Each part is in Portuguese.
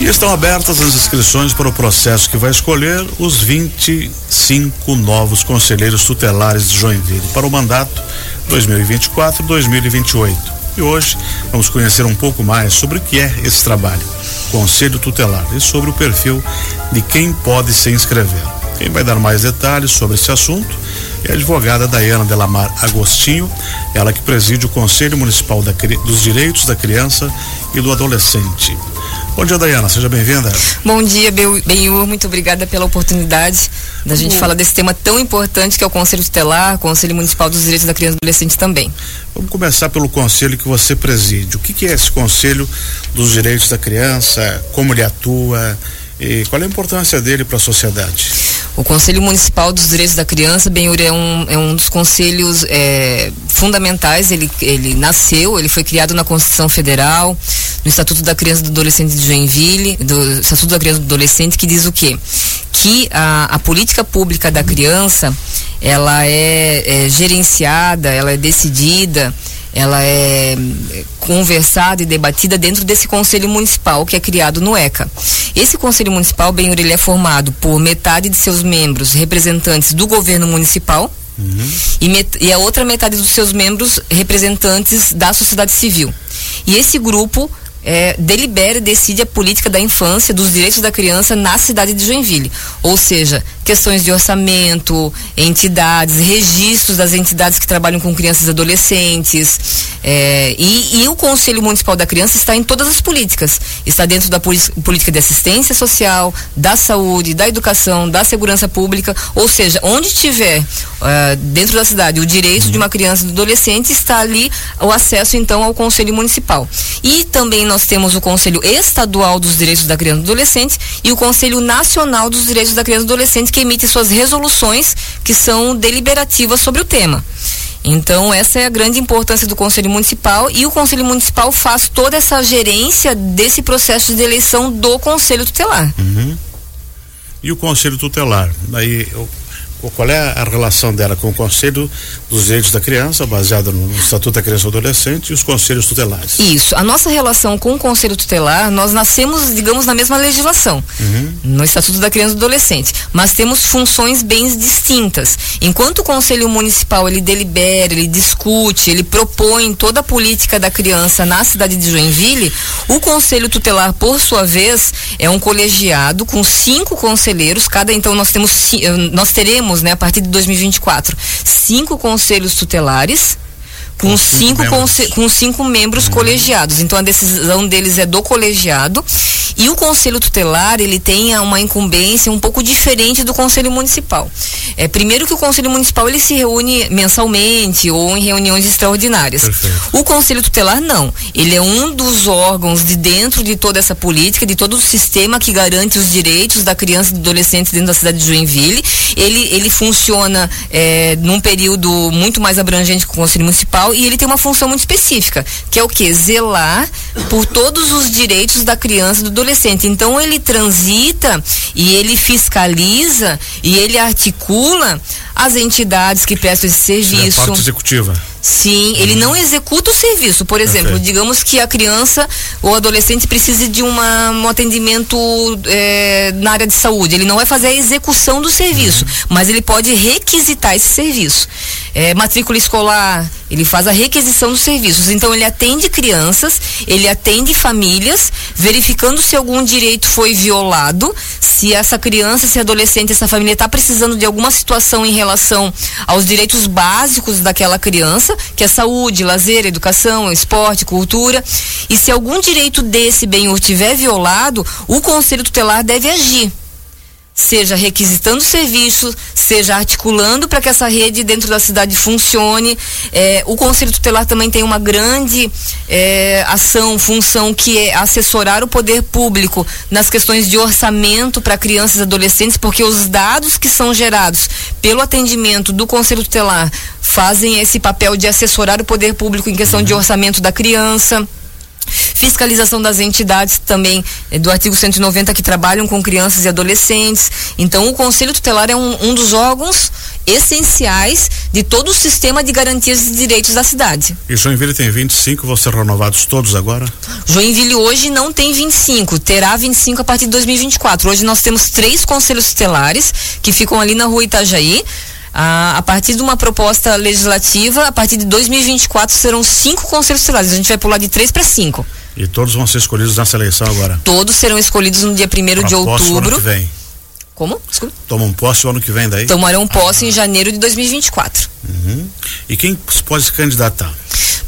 E estão abertas as inscrições para o processo que vai escolher os 25 novos conselheiros tutelares de Joinville para o mandato 2024-2028. E hoje vamos conhecer um pouco mais sobre o que é esse trabalho, Conselho Tutelar, e sobre o perfil de quem pode se inscrever. Quem vai dar mais detalhes sobre esse assunto é a advogada Dayana Delamar Agostinho, ela que preside o Conselho Municipal da, dos Direitos da Criança e do Adolescente. Bom dia, Dayana, seja bem-vinda. Bom dia, Benhur, muito obrigada pela oportunidade da gente falar desse tema tão importante que é o Conselho Tutelar, Conselho Municipal dos Direitos da Criança e do Adolescente também. Vamos começar pelo conselho que você preside. O que, que é esse Conselho dos Direitos da Criança? Como ele atua? E qual é a importância dele para a sociedade? O Conselho Municipal dos Direitos da Criança, Benhur, é um, é um dos conselhos é, fundamentais. Ele, ele nasceu, ele foi criado na Constituição Federal, no Estatuto da Criança e do Adolescente de Joinville, do Estatuto da Criança e do Adolescente, que diz o quê? Que a, a política pública da criança, ela é, é gerenciada, ela é decidida ela é conversada e debatida dentro desse conselho municipal que é criado no ECA. Esse conselho municipal, bem ele é formado por metade de seus membros representantes do governo municipal, Uhum. E, met, e, a outra metade dos seus membros representantes da sociedade civil. E esse grupo é, delibera e decide a política da infância, dos direitos da criança na cidade de Joinville. Ou seja, questões de orçamento, entidades, registros das entidades que trabalham com crianças e adolescentes. É, e, e, o Conselho Municipal da Criança está em todas as políticas. Está dentro da política de assistência social, da saúde, da educação, da segurança pública. Ou seja, onde tiver uh, dentro da cidade o direito de uma criança e do adolescente, está ali o acesso então ao Conselho Municipal. E também nós temos o Conselho Estadual dos Direitos da Criança e do Adolescente e o Conselho Nacional dos Direitos da Criança e do Adolescente que emite suas resoluções que são deliberativas sobre o tema. Então, essa é a grande importância do Conselho Municipal e o Conselho Municipal faz toda essa gerência desse processo de eleição do Conselho Tutelar. Uhum. E o Conselho Tutelar? Daí, qual é a relação dela com o Conselho dos Direitos da Criança, baseado no Estatuto da Criança e do Adolescente, e os conselhos tutelares? Isso. A nossa relação com o Conselho Tutelar, nós nascemos, digamos, na mesma legislação, uhum. no Estatuto da Criança e do Adolescente, mas temos funções bem distintas. Enquanto o Conselho Municipal ele delibera, ele discute, ele propõe toda a política da criança na cidade de Joinville, o Conselho Tutelar, por sua vez, é um colegiado com cinco conselheiros, cada então nós temos nós teremos temos, né, a partir de 2024, cinco conselhos tutelares com, cinco, cinco com cinco membros uhum. colegiados. Então a decisão deles é do colegiado e o conselho tutelar ele tem uma incumbência um pouco diferente do conselho municipal. É primeiro que o conselho municipal ele se reúne mensalmente ou em reuniões extraordinárias. Perfeito. O conselho tutelar não. Ele é um dos órgãos de dentro de toda essa política, de todo o sistema que garante os direitos da criança e do adolescente dentro da cidade de Joinville. Ele ele funciona é, num período muito mais abrangente que o conselho municipal e ele tem uma função muito específica, que é o que? Zelar por todos os direitos da criança e do adolescente. Então ele transita e ele fiscaliza e ele articula as entidades que prestam esse serviço. É a parte executiva. Sim, ele não executa o serviço. Por exemplo, Perfeito. digamos que a criança ou adolescente precise de uma, um atendimento é, na área de saúde. Ele não vai fazer a execução do serviço, uhum. mas ele pode requisitar esse serviço. É, matrícula escolar, ele faz a requisição dos serviços. Então, ele atende crianças, ele atende famílias, verificando se algum direito foi violado, se essa criança, se adolescente, essa família está precisando de alguma situação em relação aos direitos básicos daquela criança que é saúde, lazer, educação, esporte, cultura. E se algum direito desse bem tiver violado, o conselho tutelar deve agir seja requisitando serviços, seja articulando para que essa rede dentro da cidade funcione. É, o Conselho Tutelar também tem uma grande é, ação, função, que é assessorar o poder público nas questões de orçamento para crianças e adolescentes, porque os dados que são gerados pelo atendimento do Conselho Tutelar fazem esse papel de assessorar o poder público em questão de orçamento da criança. Fiscalização das entidades também eh, do artigo 190 que trabalham com crianças e adolescentes. Então, o Conselho Tutelar é um, um dos órgãos essenciais de todo o sistema de garantias de direitos da cidade. E Joinville tem 25, vão ser renovados todos agora? Joinville hoje não tem 25, terá 25 a partir de 2024. Hoje nós temos três conselhos tutelares que ficam ali na rua Itajaí. A, a, partir de uma proposta legislativa, a partir de 2024 serão cinco conselhos tutelares. A gente vai pular de três para cinco. E todos vão ser escolhidos nessa eleição agora? Todos serão escolhidos no dia 1 de outubro. Ano que vem. Como? Desculpa. Tomam posse o ano que vem daí? Tomarão posse ah. em janeiro de 2024. Uhum. E quem pode se candidatar?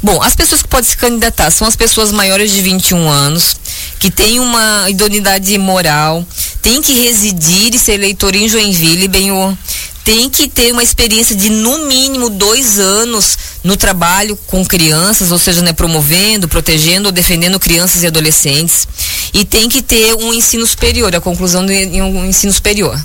Bom, as pessoas que podem se candidatar são as pessoas maiores de 21 anos, que têm uma idoneidade moral, têm que residir e ser eleitor em Joinville, bem o tem que ter uma experiência de no mínimo dois anos no trabalho com crianças, ou seja, né, promovendo, protegendo ou defendendo crianças e adolescentes. E tem que ter um ensino superior, a conclusão de um ensino superior.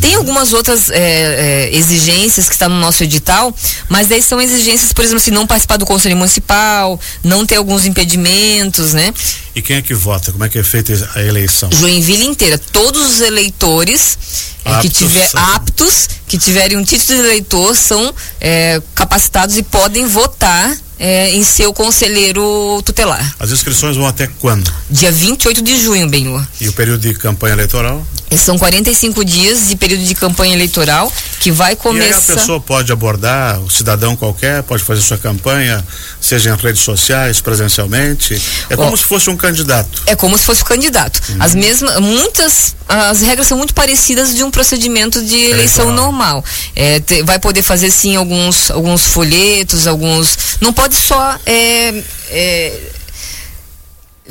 Tem algumas outras é, é, exigências que estão tá no nosso edital, mas daí são exigências, por exemplo, se não participar do Conselho Municipal, não ter alguns impedimentos, né? E quem é que vota? Como é que é feita a eleição? Joinville inteira. Todos os eleitores é, que tiver aptos, que tiverem um título de eleitor, são é, capacitados e podem votar é, em seu conselheiro tutelar. As inscrições vão até quando? Dia 28 de junho, Benhur. E o período de campanha eleitoral? São 45 dias de período de campanha eleitoral que vai começar. E aí a pessoa pode abordar, o cidadão qualquer pode fazer sua campanha, seja em redes sociais, presencialmente. É como se fosse um candidato. É como se fosse um candidato. Uhum. As mesmas, muitas, as regras são muito parecidas de um procedimento de eleição eleitoral. normal. É, te, vai poder fazer sim alguns, alguns folhetos, alguns. Não pode só é, é,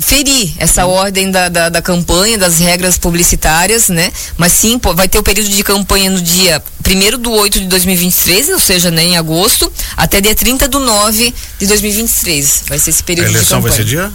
ferir essa uhum. ordem da, da, da, campanha, das regras publicitárias, né? Mas sim, pô, vai ter o período de campanha no dia 1 do 8 de 2023, ou seja, né, em agosto, até dia 30 do 9 de 2023. Vai ser esse período de campanha. A eleição vai ser dia?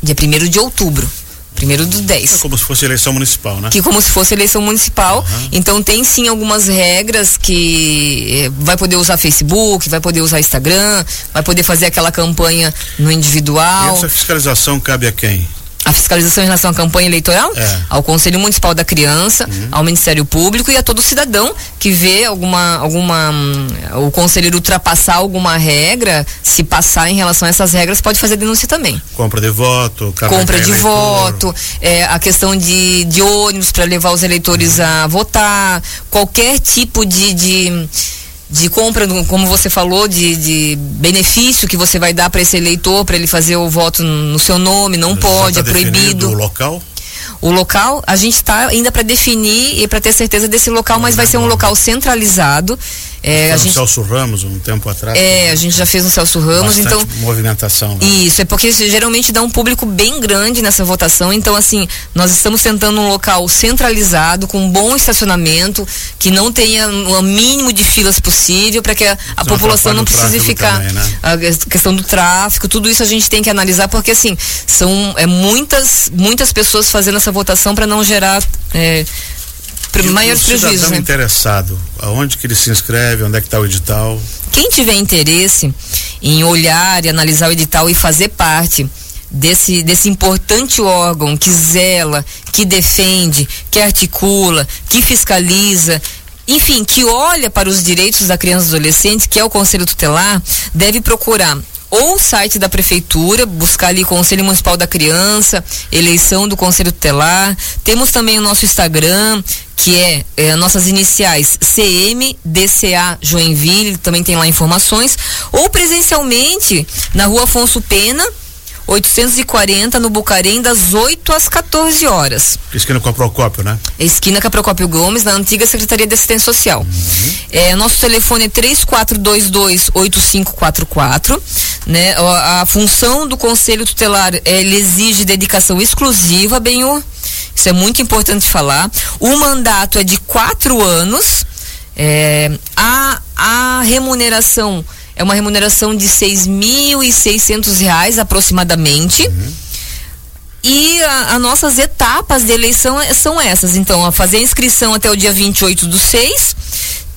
Dia 1 de outubro. Primeiro do 10. É como se fosse eleição municipal, né? Que como se fosse eleição municipal. Uhum. Então tem sim algumas regras que eh, vai poder usar Facebook, vai poder usar Instagram, vai poder fazer aquela campanha no individual. E essa fiscalização cabe a quem? A fiscalização em relação à campanha eleitoral, é. ao Conselho Municipal da Criança, uhum. ao Ministério Público e a todo cidadão que vê alguma, alguma hum, o conselheiro ultrapassar alguma regra, se passar em relação a essas regras, pode fazer denúncia também. Compra de voto, compra de eleitor. voto, é, a questão de, de ônibus para levar os eleitores uhum. a votar, qualquer tipo de, de de compra, como você falou, de, de benefício que você vai dar para esse eleitor, para ele fazer o voto no seu nome, não pode, tá é proibido. O local? O local, a gente está ainda para definir e para ter certeza desse local, mas vai ser um local centralizado. É, a gente, Celso Ramos um tempo atrás. É, a gente já fez um Celso Ramos, então movimentação. Né? Isso é porque geralmente dá um público bem grande nessa votação, então assim nós estamos tentando um local centralizado com um bom estacionamento que não tenha o mínimo de filas possível para que a, a população não precise ficar também, né? a questão do tráfico, tudo isso a gente tem que analisar porque assim são é muitas muitas pessoas fazendo essa votação para não gerar é, maiores prejuízos. Né? interessado, aonde que ele se inscreve, onde é que está o edital? Quem tiver interesse em olhar e analisar o edital e fazer parte desse, desse importante órgão que zela, que defende, que articula, que fiscaliza, enfim, que olha para os direitos da criança e do adolescente, que é o Conselho Tutelar, deve procurar ou o site da prefeitura, buscar ali Conselho Municipal da Criança, eleição do Conselho Tutelar. Temos também o nosso Instagram, que é, é nossas iniciais CMDCA Joinville, também tem lá informações, ou presencialmente na rua Afonso Pena, 840 no Bucarém, das 8 às 14 horas. Esquina com a Procópio, né? Esquina com a Procópio Gomes, na antiga Secretaria de Assistência Social. Uhum. É, nosso telefone é 3422-8544. Né? A, a, função do Conselho Tutelar, ele exige dedicação exclusiva, Benhur. Isso é muito importante falar. O mandato é de quatro anos. É, a, a remuneração é uma remuneração de seis mil e seiscentos reais aproximadamente. Uhum. E as nossas etapas de eleição é, são essas. Então, a fazer a inscrição até o dia 28 do 6,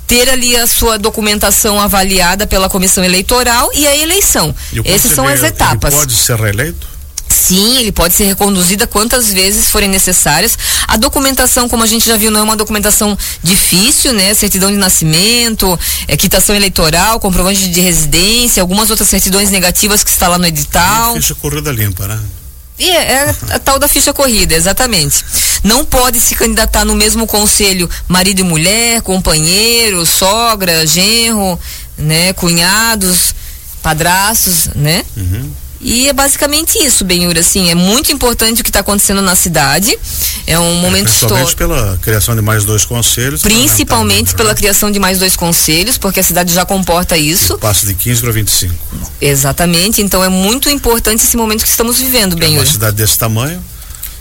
ter ali a sua documentação avaliada pela comissão eleitoral e a eleição. E Essas são as etapas. pode ser reeleito? Sim, ele pode ser reconduzida quantas vezes forem necessárias. A documentação, como a gente já viu, não é uma documentação difícil, né? Certidão de nascimento, é, quitação eleitoral, comprovante de residência, algumas outras certidões negativas que está lá no edital. Ficha corrida limpa, né? E é, é a tal da ficha corrida, exatamente. Não pode se candidatar no mesmo conselho marido e mulher, companheiro, sogra, genro, né, cunhados, padrastos, né? Uhum. E é basicamente isso, Benhur, assim, é muito importante o que está acontecendo na cidade. É um momento histórico. pela criação de mais dois conselhos. Principalmente pela né? criação de mais dois conselhos, porque a cidade já comporta isso. Passa de 15 para 25. Exatamente, então é muito importante esse momento que estamos vivendo, Benhur. É uma cidade desse tamanho.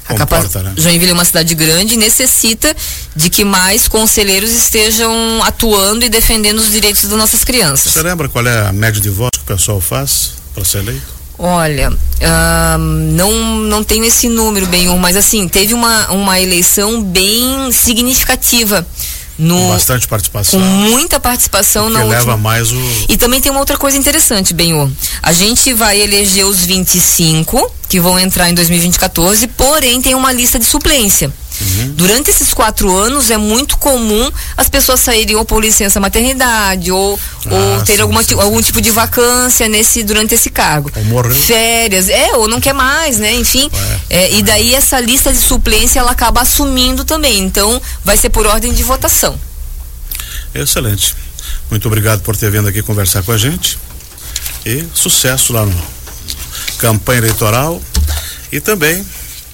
A comporta, né? Joinville é uma cidade grande e necessita de que mais conselheiros estejam atuando e defendendo os direitos das nossas crianças. Você lembra qual é a média de votos que o pessoal faz para ser eleito? Olha, uh, não, não tenho esse número, Benhur, mas assim, teve uma, uma eleição bem significativa. No, com bastante participação. Com muita participação na leva última. mais o. E também tem uma outra coisa interessante, Benhur. A gente vai eleger os 25 que vão entrar em 2014, porém tem uma lista de suplência. Uhum. Durante esses quatro anos é muito comum as pessoas saírem ou por licença maternidade ou, ah, ou ter sim, alguma, sim, algum sim, tipo de vacância nesse durante esse cargo. Ou morrer. Férias, é, ou não quer mais, né? Enfim. É, e daí essa lista de suplência ela acaba assumindo também. Então vai ser por ordem de votação. Excelente. Muito obrigado por ter vindo aqui conversar com a gente. E sucesso lá no campanha eleitoral e também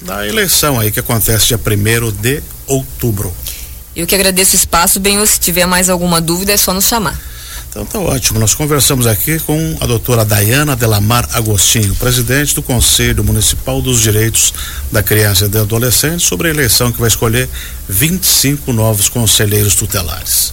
da eleição aí que acontece dia 1 de outubro. Eu que agradeço o espaço, bem, se tiver mais alguma dúvida é só nos chamar. Então tá ótimo. Nós conversamos aqui com a doutora Dayana Delamar Agostinho, presidente do Conselho Municipal dos Direitos da Criança e do Adolescente, sobre a eleição que vai escolher 25 novos conselheiros tutelares.